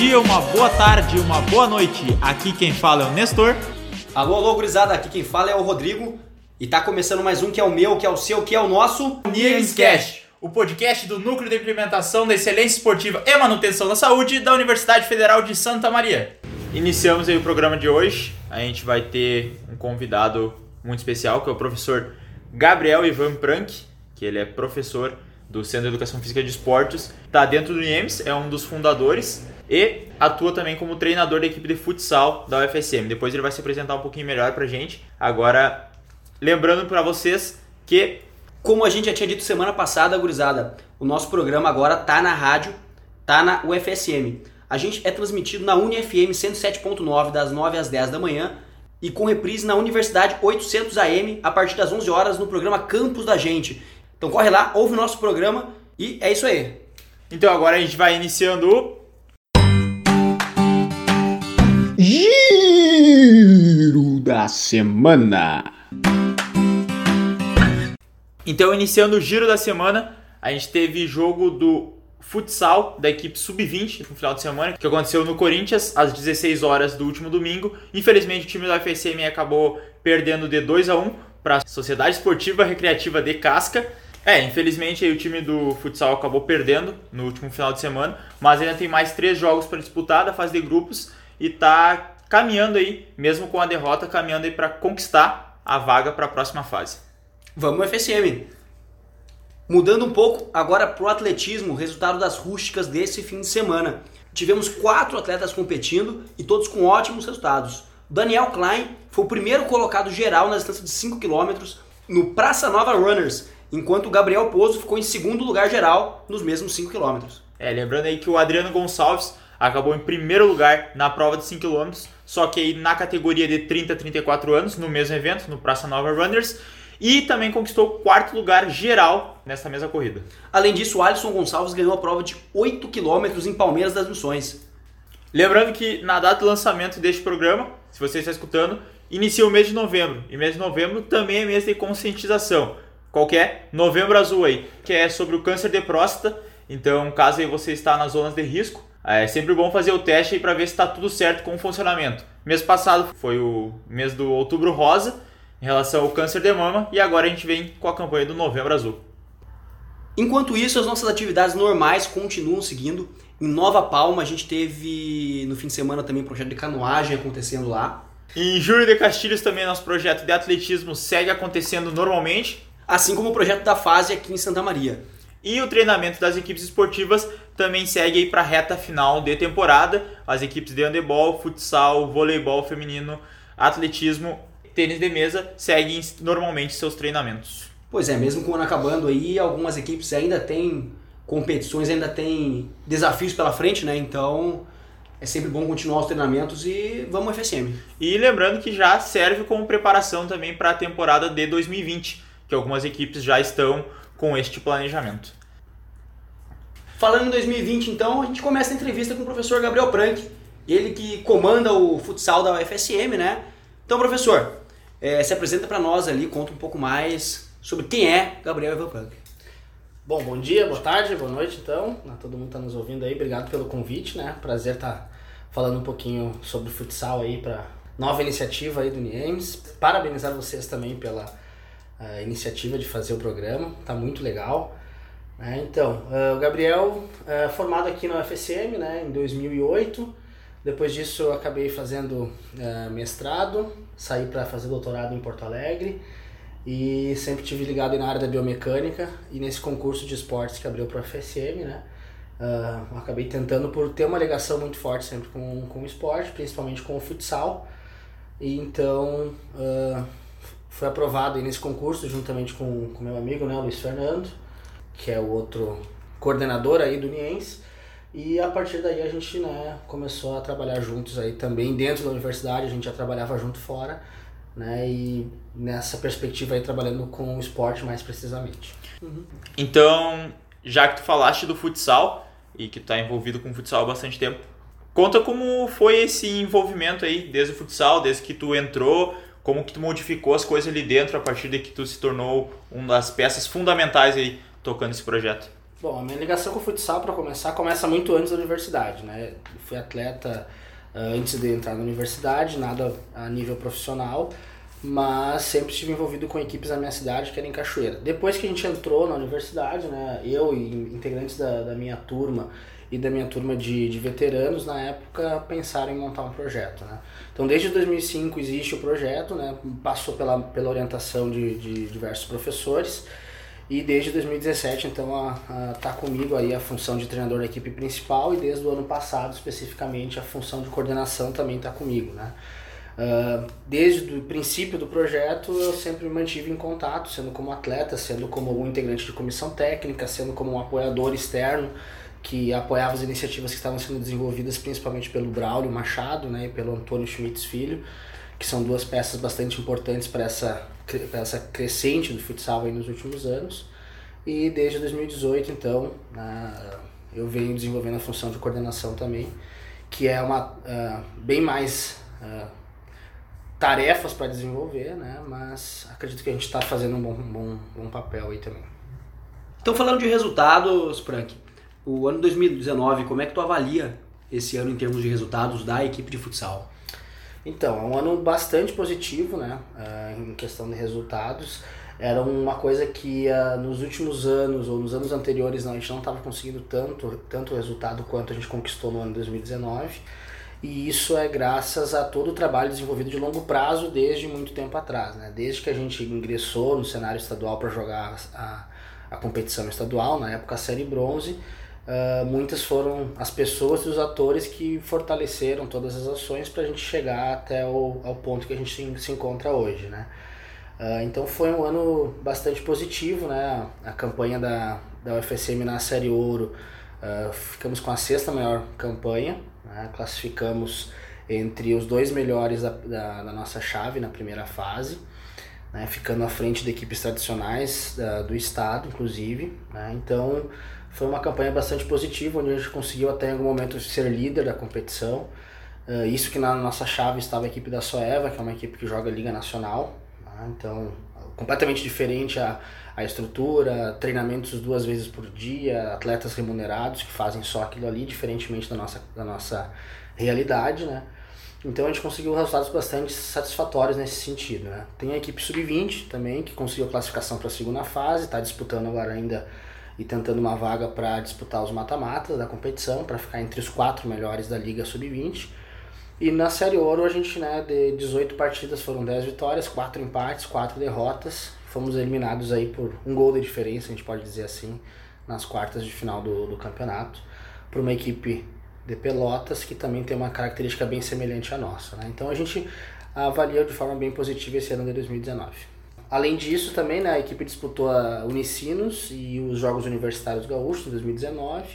dia, uma boa tarde, uma boa noite. Aqui quem fala é o Nestor. Alô, alô, gurizada, aqui quem fala é o Rodrigo. E tá começando mais um que é o meu, que é o seu, que é o nosso... Niemscast, o podcast do Núcleo de Implementação da Excelência Esportiva e Manutenção da Saúde da Universidade Federal de Santa Maria. Iniciamos aí o programa de hoje. A gente vai ter um convidado muito especial, que é o professor Gabriel Ivan Prank, que ele é professor do Centro de Educação Física de Esportes, está dentro do IEMS, é um dos fundadores e atua também como treinador da equipe de futsal da UFSM. Depois ele vai se apresentar um pouquinho melhor pra gente. Agora, lembrando para vocês que Como a gente já tinha dito semana passada, gurizada, o nosso programa agora tá na rádio, tá na UFSM. A gente é transmitido na UniFM 107.9 das 9 às 10 da manhã e com reprise na Universidade 800 AM a partir das 11 horas no programa Campus da Gente. Então corre lá, ouve o nosso programa e é isso aí. Então agora a gente vai iniciando o da semana. Então, iniciando o giro da semana, a gente teve jogo do futsal da equipe sub-20 no final de semana, que aconteceu no Corinthians às 16 horas do último domingo. Infelizmente, o time da FSM acabou perdendo de 2 a 1 para a Sociedade Esportiva Recreativa de Casca. É, infelizmente aí o time do futsal acabou perdendo no último final de semana, mas ainda tem mais três jogos para disputar da fase de grupos e tá caminhando aí, mesmo com a derrota, caminhando aí para conquistar a vaga para a próxima fase. Vamos FSM. Mudando um pouco agora pro atletismo, resultado das rústicas desse fim de semana. Tivemos quatro atletas competindo e todos com ótimos resultados. Daniel Klein foi o primeiro colocado geral na distância de 5 km no Praça Nova Runners, enquanto o Gabriel Pozo ficou em segundo lugar geral nos mesmos 5 km. É, lembrando aí que o Adriano Gonçalves acabou em primeiro lugar na prova de 5 km, só que aí na categoria de 30 a 34 anos, no mesmo evento, no Praça Nova Runners, e também conquistou o quarto lugar geral nessa mesma corrida. Além disso, o Alisson Gonçalves ganhou a prova de 8 km em Palmeiras das Missões. Lembrando que na data do lançamento deste programa, se você está escutando, inicia o mês de novembro. E mês de novembro também é mês de conscientização. Qual que é? Novembro Azul aí, que é sobre o câncer de próstata. Então, caso aí você está nas zonas de risco, é sempre bom fazer o teste para ver se está tudo certo com o funcionamento. Mês passado foi o mês do Outubro Rosa em relação ao câncer de mama e agora a gente vem com a campanha do Novembro Azul. Enquanto isso, as nossas atividades normais continuam seguindo. Em Nova Palma, a gente teve no fim de semana também um projeto de canoagem acontecendo lá. Em Júlio de Castilhos também nosso projeto de atletismo segue acontecendo normalmente. Assim como o projeto da fase aqui em Santa Maria. E o treinamento das equipes esportivas também segue aí para a reta final de temporada. As equipes de handebol, futsal, voleibol feminino, atletismo, tênis de mesa seguem normalmente seus treinamentos. Pois é, mesmo com o ano acabando aí, algumas equipes ainda têm competições, ainda têm desafios pela frente, né? Então é sempre bom continuar os treinamentos e vamos FSM. E lembrando que já serve como preparação também para a temporada de 2020, que algumas equipes já estão com este planejamento. Falando em 2020, então, a gente começa a entrevista com o professor Gabriel Prank, ele que comanda o futsal da UFSM, né? Então, professor, eh, se apresenta para nós ali, conta um pouco mais sobre quem é Gabriel Ivan Prank. Bom, bom dia, boa tarde, boa noite então. A todo mundo está nos ouvindo aí. Obrigado pelo convite, né? Prazer estar falando um pouquinho sobre futsal aí para nova iniciativa aí do Niemes. Parabenizar vocês também pela uh, iniciativa de fazer o programa, tá muito legal. né? então, uh, o Gabriel é formado aqui na UFSM, né, em 2008. Depois disso eu acabei fazendo uh, mestrado, saí para fazer doutorado em Porto Alegre e sempre tive ligado na área da biomecânica e nesse concurso de esportes que abriu para a FSM, né? eu acabei tentando por ter uma ligação muito forte sempre com, com o esporte, principalmente com o futsal. E então foi aprovado nesse concurso juntamente com com meu amigo, né, o Luiz Fernando, que é o outro coordenador aí do Niens. E a partir daí a gente né, começou a trabalhar juntos aí também dentro da universidade, a gente já trabalhava junto fora, né? E nessa perspectiva aí trabalhando com o esporte mais precisamente. Então, já que tu falaste do futsal e que tu tá envolvido com o futsal há bastante tempo, conta como foi esse envolvimento aí desde o futsal, desde que tu entrou, como que tu modificou as coisas ali dentro a partir de que tu se tornou uma das peças fundamentais aí tocando esse projeto. Bom, a minha ligação com o futsal, para começar, começa muito antes da universidade, né? Eu fui atleta uh, antes de entrar na universidade, nada a nível profissional, mas sempre estive envolvido com equipes da minha cidade, que era em Cachoeira. Depois que a gente entrou na universidade, né, eu e integrantes da, da minha turma e da minha turma de, de veteranos, na época, pensaram em montar um projeto, né? Então, desde 2005 existe o projeto, né? Passou pela, pela orientação de, de diversos professores, e desde 2017, então, está comigo aí a função de treinador da equipe principal e desde o ano passado, especificamente, a função de coordenação também está comigo, né? Uh, desde o princípio do projeto, eu sempre me mantive em contato, sendo como atleta, sendo como um integrante de comissão técnica, sendo como um apoiador externo que apoiava as iniciativas que estavam sendo desenvolvidas principalmente pelo Braulio Machado né, e pelo Antônio Schmitz Filho, que são duas peças bastante importantes para essa essa crescente do futsal nos últimos anos. E desde 2018, então, eu venho desenvolvendo a função de coordenação também, que é uma uh, bem mais uh, tarefas para desenvolver, né? Mas acredito que a gente está fazendo um bom, bom, bom papel aí também. Então, falando de resultados, Frank, o ano 2019, como é que tu avalia esse ano em termos de resultados da equipe de futsal? Então, é um ano bastante positivo, né, uh, em questão de resultados. Era uma coisa que uh, nos últimos anos ou nos anos anteriores não, a gente não estava conseguindo tanto, tanto resultado quanto a gente conquistou no ano 2019. E isso é graças a todo o trabalho desenvolvido de longo prazo desde muito tempo atrás, né? Desde que a gente ingressou no cenário estadual para jogar a, a competição estadual, na época a Série Bronze, Uh, muitas foram as pessoas e os atores que fortaleceram todas as ações para a gente chegar até o ao ponto que a gente se, se encontra hoje, né? Uh, então foi um ano bastante positivo, né? A campanha da, da UFSM na Série Ouro, uh, ficamos com a sexta maior campanha, né? classificamos entre os dois melhores da, da, da nossa chave na primeira fase, né? ficando à frente de equipes tradicionais da, do estado, inclusive. Né? Então foi uma campanha bastante positiva, onde a gente conseguiu até em algum momento ser líder da competição. Uh, isso que na nossa chave estava a equipe da Soeva, que é uma equipe que joga Liga Nacional. Né? Então, completamente diferente a, a estrutura, treinamentos duas vezes por dia, atletas remunerados que fazem só aquilo ali, diferentemente da nossa, da nossa realidade, né? Então a gente conseguiu resultados bastante satisfatórios nesse sentido, né? Tem a equipe sub-20 também, que conseguiu a classificação para a segunda fase, está disputando agora ainda e tentando uma vaga para disputar os mata-matas da competição, para ficar entre os quatro melhores da Liga Sub-20. E na Série Ouro a gente, né, de 18 partidas foram 10 vitórias, 4 empates, 4 derrotas. Fomos eliminados aí por um gol de diferença, a gente pode dizer assim, nas quartas de final do, do campeonato, por uma equipe de Pelotas que também tem uma característica bem semelhante à nossa. Né? Então a gente avalia de forma bem positiva esse ano de 2019. Além disso, também né, a equipe disputou a Unicinos e os Jogos Universitários Gaúchos em 2019. Uh,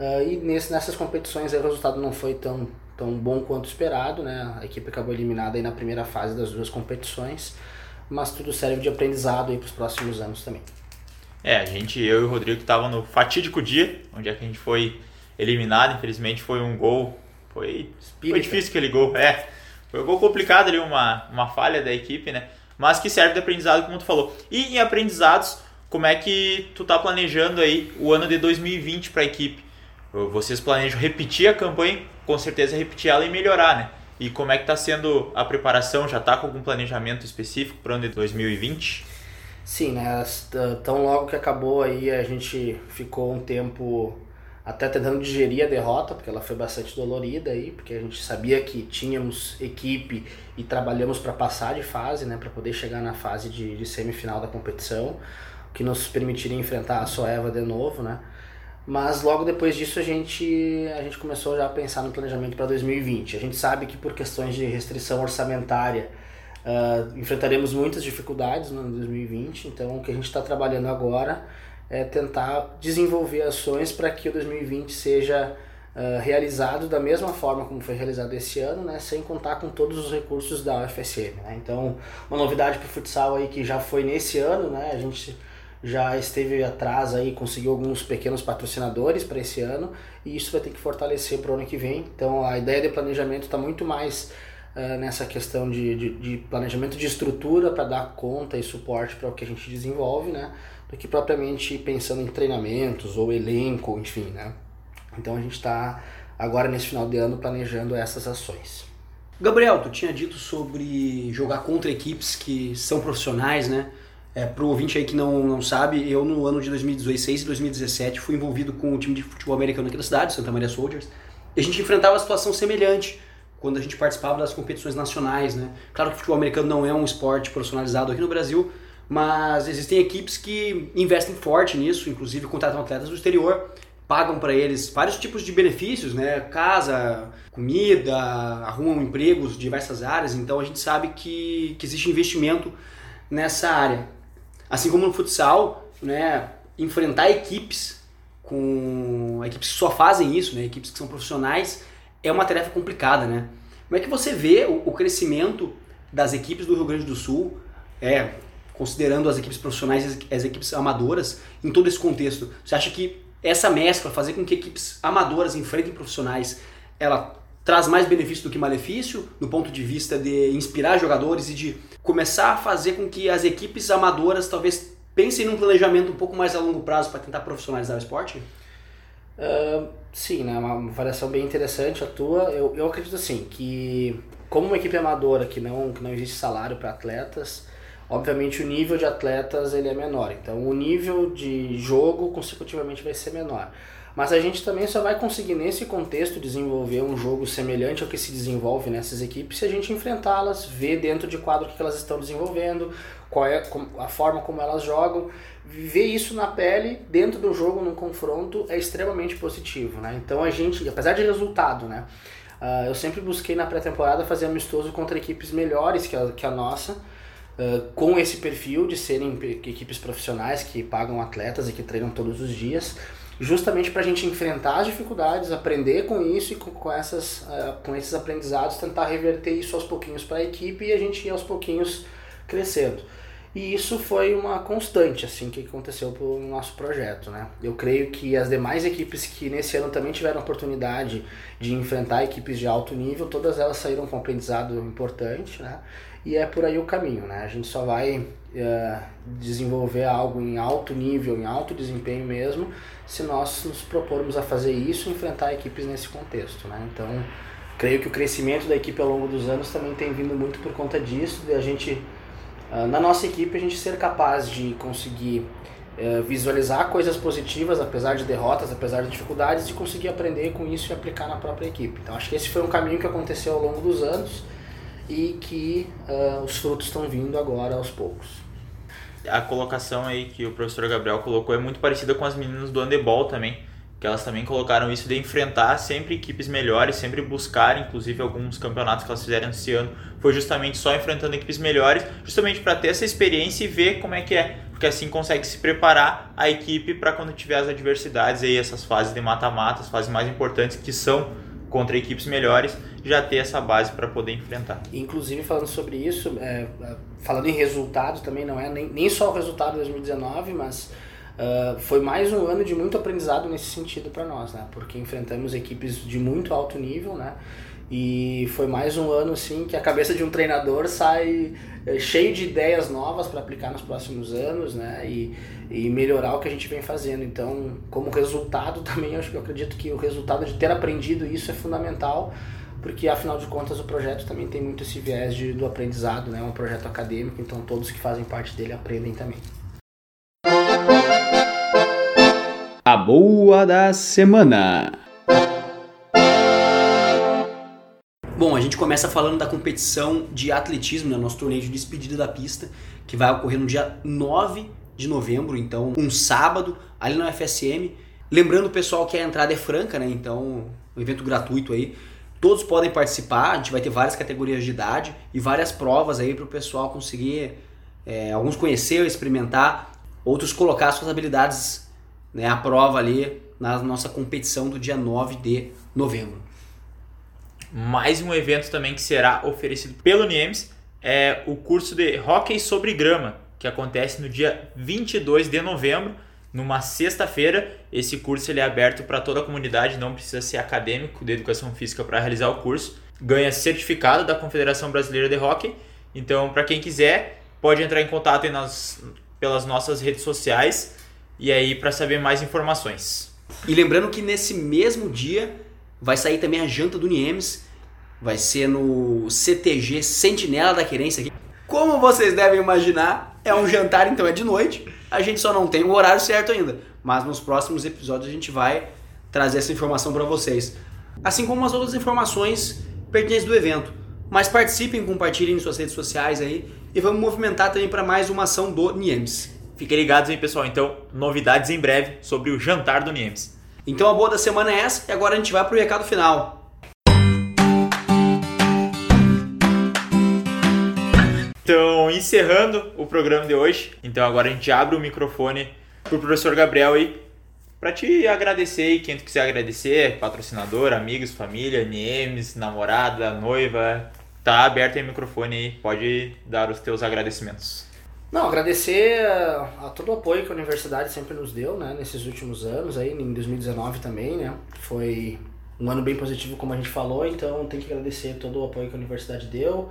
ah, e nesse, nessas competições aí, o resultado não foi tão, tão bom quanto esperado. Né? A equipe acabou eliminada aí na primeira fase das duas competições, mas tudo serve de aprendizado para os próximos anos também. É, a gente, eu e o Rodrigo estavam no fatídico dia, onde é que a gente foi eliminado. Infelizmente foi um gol. Foi, foi difícil aquele gol. É, foi um gol complicado ali, uma, uma falha da equipe, né? Mas que serve de aprendizado, como tu falou. E em aprendizados, como é que tu tá planejando aí o ano de 2020 para a equipe? Vocês planejam repetir a campanha, com certeza repetir ela e melhorar, né? E como é que está sendo a preparação? Já está com algum planejamento específico para o ano de 2020? Sim, né? Tão logo que acabou aí, a gente ficou um tempo até tentando digerir a derrota, porque ela foi bastante dolorida aí, porque a gente sabia que tínhamos equipe e trabalhamos para passar de fase, né, para poder chegar na fase de, de, semifinal da competição, que nos permitiria enfrentar a Soeva de novo, né? Mas logo depois disso a gente a gente começou já a pensar no planejamento para 2020. A gente sabe que por questões de restrição orçamentária uh, enfrentaremos muitas dificuldades no ano 2020, então o que a gente está trabalhando agora é tentar desenvolver ações para que o 2020 seja uh, realizado da mesma forma como foi realizado esse ano, né, sem contar com todos os recursos da UFSM. Né? Então, uma novidade para o futsal aí que já foi nesse ano, né, a gente já esteve atrás aí, conseguiu alguns pequenos patrocinadores para esse ano e isso vai ter que fortalecer para o ano que vem. Então, a ideia de planejamento está muito mais uh, nessa questão de, de, de planejamento de estrutura para dar conta e suporte para o que a gente desenvolve, né? Do que propriamente pensando em treinamentos ou elenco, enfim, né? Então a gente está agora nesse final de ano planejando essas ações. Gabriel, tu tinha dito sobre jogar contra equipes que são profissionais, né? É, pro ouvinte aí que não, não sabe, eu no ano de 2016 e 2017 fui envolvido com o time de futebol americano aqui da cidade, Santa Maria Soldiers, e a gente enfrentava uma situação semelhante quando a gente participava das competições nacionais, né? Claro que o futebol americano não é um esporte profissionalizado aqui no Brasil, mas existem equipes que investem forte nisso, inclusive contratam atletas do exterior, pagam para eles vários tipos de benefícios, né? Casa, comida, arrumam empregos de diversas áreas, então a gente sabe que, que existe investimento nessa área. Assim como no futsal, né, enfrentar equipes com equipes que só fazem isso, né, equipes que são profissionais, é uma tarefa complicada, né? Como é que você vê o, crescimento das equipes do Rio Grande do Sul, é, considerando as equipes profissionais e as equipes amadoras, em todo esse contexto? Você acha que essa mescla, fazer com que equipes amadoras enfrentem profissionais, ela traz mais benefício do que malefício, no ponto de vista de inspirar jogadores e de começar a fazer com que as equipes amadoras talvez pensem num planejamento um pouco mais a longo prazo para tentar profissionalizar o esporte? Uh, sim, né? Uma variação bem interessante a tua. Eu, eu acredito assim que como uma equipe amadora que não, que não existe salário para atletas, obviamente o nível de atletas ele é menor. Então o nível de jogo consecutivamente vai ser menor. Mas a gente também só vai conseguir nesse contexto desenvolver um jogo semelhante ao que se desenvolve nessas equipes se a gente enfrentá-las, ver dentro de quadro o que elas estão desenvolvendo, qual é a forma como elas jogam. Ver isso na pele, dentro do jogo, num confronto, é extremamente positivo. Né? Então a gente, apesar de resultado, né? Uh, eu sempre busquei na pré-temporada fazer amistoso contra equipes melhores que a, que a nossa, uh, com esse perfil de serem equipes profissionais que pagam atletas e que treinam todos os dias justamente para a gente enfrentar as dificuldades, aprender com isso e com, com, essas, uh, com esses aprendizados, tentar reverter isso aos pouquinhos para a equipe e a gente ir aos pouquinhos crescendo. E isso foi uma constante, assim, que aconteceu para o nosso projeto, né? Eu creio que as demais equipes que nesse ano também tiveram a oportunidade de enfrentar equipes de alto nível, todas elas saíram com um aprendizado importante, né? E é por aí o caminho, né? A gente só vai uh, desenvolver algo em alto nível, em alto desempenho mesmo, se nós nos propormos a fazer isso e enfrentar equipes nesse contexto, né? Então, creio que o crescimento da equipe ao longo dos anos também tem vindo muito por conta disso, de a gente ah, na nossa equipe a gente ser capaz de conseguir uh, visualizar coisas positivas, apesar de derrotas, apesar de dificuldades, e conseguir aprender com isso e aplicar na própria equipe. Então acho que esse foi um caminho que aconteceu ao longo dos anos e que uh, os frutos estão vindo agora aos poucos. A colocação aí que o professor Gabriel colocou é muito parecida com as meninas do handebol também que elas também colocaram isso de enfrentar sempre equipes melhores, sempre buscar, inclusive alguns campeonatos que elas fizeram esse ano, foi justamente só enfrentando equipes melhores, justamente para ter essa experiência e ver como é que é, porque assim consegue se preparar a equipe para quando tiver as adversidades aí, essas fases de mata-mata, as fases mais importantes que são contra equipes melhores, já ter essa base para poder enfrentar. Inclusive falando sobre isso, é, falando em resultados também, não é nem, nem só o resultado de 2019, mas Uh, foi mais um ano de muito aprendizado nesse sentido para nós, né? Porque enfrentamos equipes de muito alto nível, né? E foi mais um ano assim que a cabeça de um treinador sai é, cheio de ideias novas para aplicar nos próximos anos, né? E, e melhorar o que a gente vem fazendo. Então, como resultado também, eu, eu acredito que o resultado de ter aprendido isso é fundamental, porque afinal de contas o projeto também tem muito esse viés de, do aprendizado, né? É um projeto acadêmico, então todos que fazem parte dele aprendem também. A boa da semana. Bom, a gente começa falando da competição de atletismo, né, nosso torneio de despedida da pista, que vai ocorrer no dia 9 de novembro, então um sábado, ali na FSM. Lembrando o pessoal que a entrada é franca, né? Então, um evento gratuito aí. Todos podem participar, a gente vai ter várias categorias de idade e várias provas aí para o pessoal conseguir, é, alguns conhecer, experimentar, outros colocar suas habilidades né, a prova ali na nossa competição do dia 9 de novembro. Mais um evento também que será oferecido pelo NIEMS é o curso de Hockey sobre Grama, que acontece no dia 22 de novembro, numa sexta-feira. Esse curso ele é aberto para toda a comunidade, não precisa ser acadêmico de educação física para realizar o curso. Ganha certificado da Confederação Brasileira de Hockey. Então, para quem quiser, pode entrar em contato nas pelas nossas redes sociais e aí para saber mais informações. E lembrando que nesse mesmo dia vai sair também a janta do Niemes, vai ser no CTG Sentinela da Querência aqui. Como vocês devem imaginar, é um jantar, então é de noite. A gente só não tem o horário certo ainda, mas nos próximos episódios a gente vai trazer essa informação para vocês. Assim como as outras informações pertinentes do evento. Mas participem, compartilhem em suas redes sociais aí e vamos movimentar também para mais uma ação do Niemes. Fiquem ligados aí, pessoal. Então, novidades em breve sobre o jantar do Niemes. Então a boa da semana é essa e agora a gente vai pro recado final. Então, encerrando o programa de hoje, então agora a gente abre o microfone pro professor Gabriel aí para te agradecer e quem tu quiser agradecer, patrocinador, amigos, família, NMs, namorada, noiva, tá aberto o microfone aí, pode dar os teus agradecimentos. Não, agradecer a, a, todo o apoio que a universidade sempre nos deu, né, nesses últimos anos aí, em 2019 também, né, foi um ano bem positivo como a gente falou, então tem que agradecer todo o apoio que a universidade deu,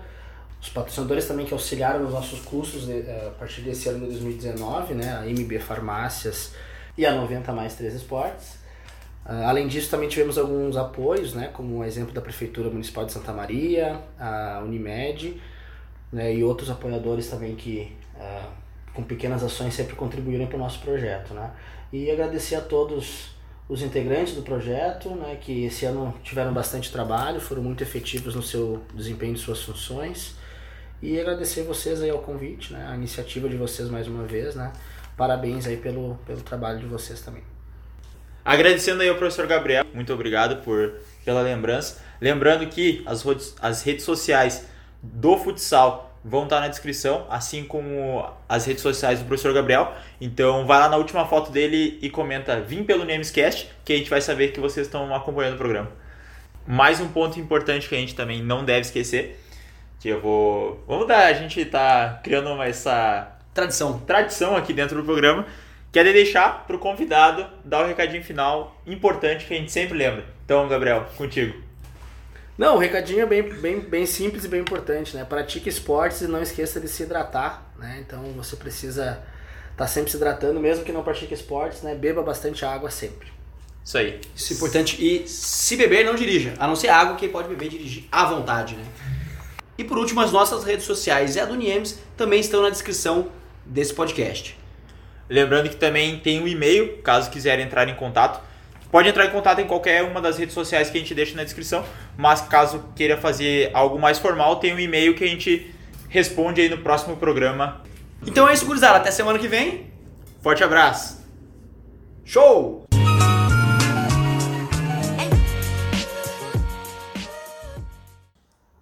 os patrocinadores também que auxiliaram nos nossos cursos de, eh, a partir desse ano de 2019, né, a MB Farmácias e a 90 mais 3 Esportes. Uh, além disso, também tivemos alguns apoios, né, como o exemplo da Prefeitura Municipal de Santa Maria, a Unimed, né, e outros apoiadores também que, uh, com pequenas ações, sempre contribuíram para o nosso projeto. Né. E agradecer a todos os integrantes do projeto, né, que esse ano tiveram bastante trabalho, foram muito efetivos no seu desempenho de suas funções. E agradecer vocês aí ao convite, né, a iniciativa de vocês mais uma vez, né. Parabéns aí pelo, pelo trabalho de vocês também. Agradecendo aí ao professor Gabriel, muito obrigado por, pela lembrança. Lembrando que as, as redes sociais do futsal vão estar na descrição, assim como as redes sociais do professor Gabriel. Então vai lá na última foto dele e comenta Vim pelo Namescast, que a gente vai saber que vocês estão acompanhando o programa. Mais um ponto importante que a gente também não deve esquecer, que eu vou... Vamos dar, a gente tá criando uma, essa... Tradição. Tradição aqui dentro do programa, que é de deixar para o convidado dar o recadinho final importante que a gente sempre lembra. Então, Gabriel, contigo. Não, o recadinho é bem, bem, bem simples e bem importante, né? Pratique esportes e não esqueça de se hidratar, né? Então você precisa estar tá sempre se hidratando, mesmo que não pratique esportes, né? Beba bastante água sempre. Isso aí. Isso é importante. E se beber, não dirija. A não ser água, quem pode beber, dirigir à vontade, né? E por último, as nossas redes sociais e a do Niemes também estão na descrição desse podcast. Lembrando que também tem um e-mail, caso quiserem entrar em contato. Pode entrar em contato em qualquer uma das redes sociais que a gente deixa na descrição, mas caso queira fazer algo mais formal, tem um e-mail que a gente responde aí no próximo programa. Então é isso, gurizada. Até semana que vem. Forte abraço. Show!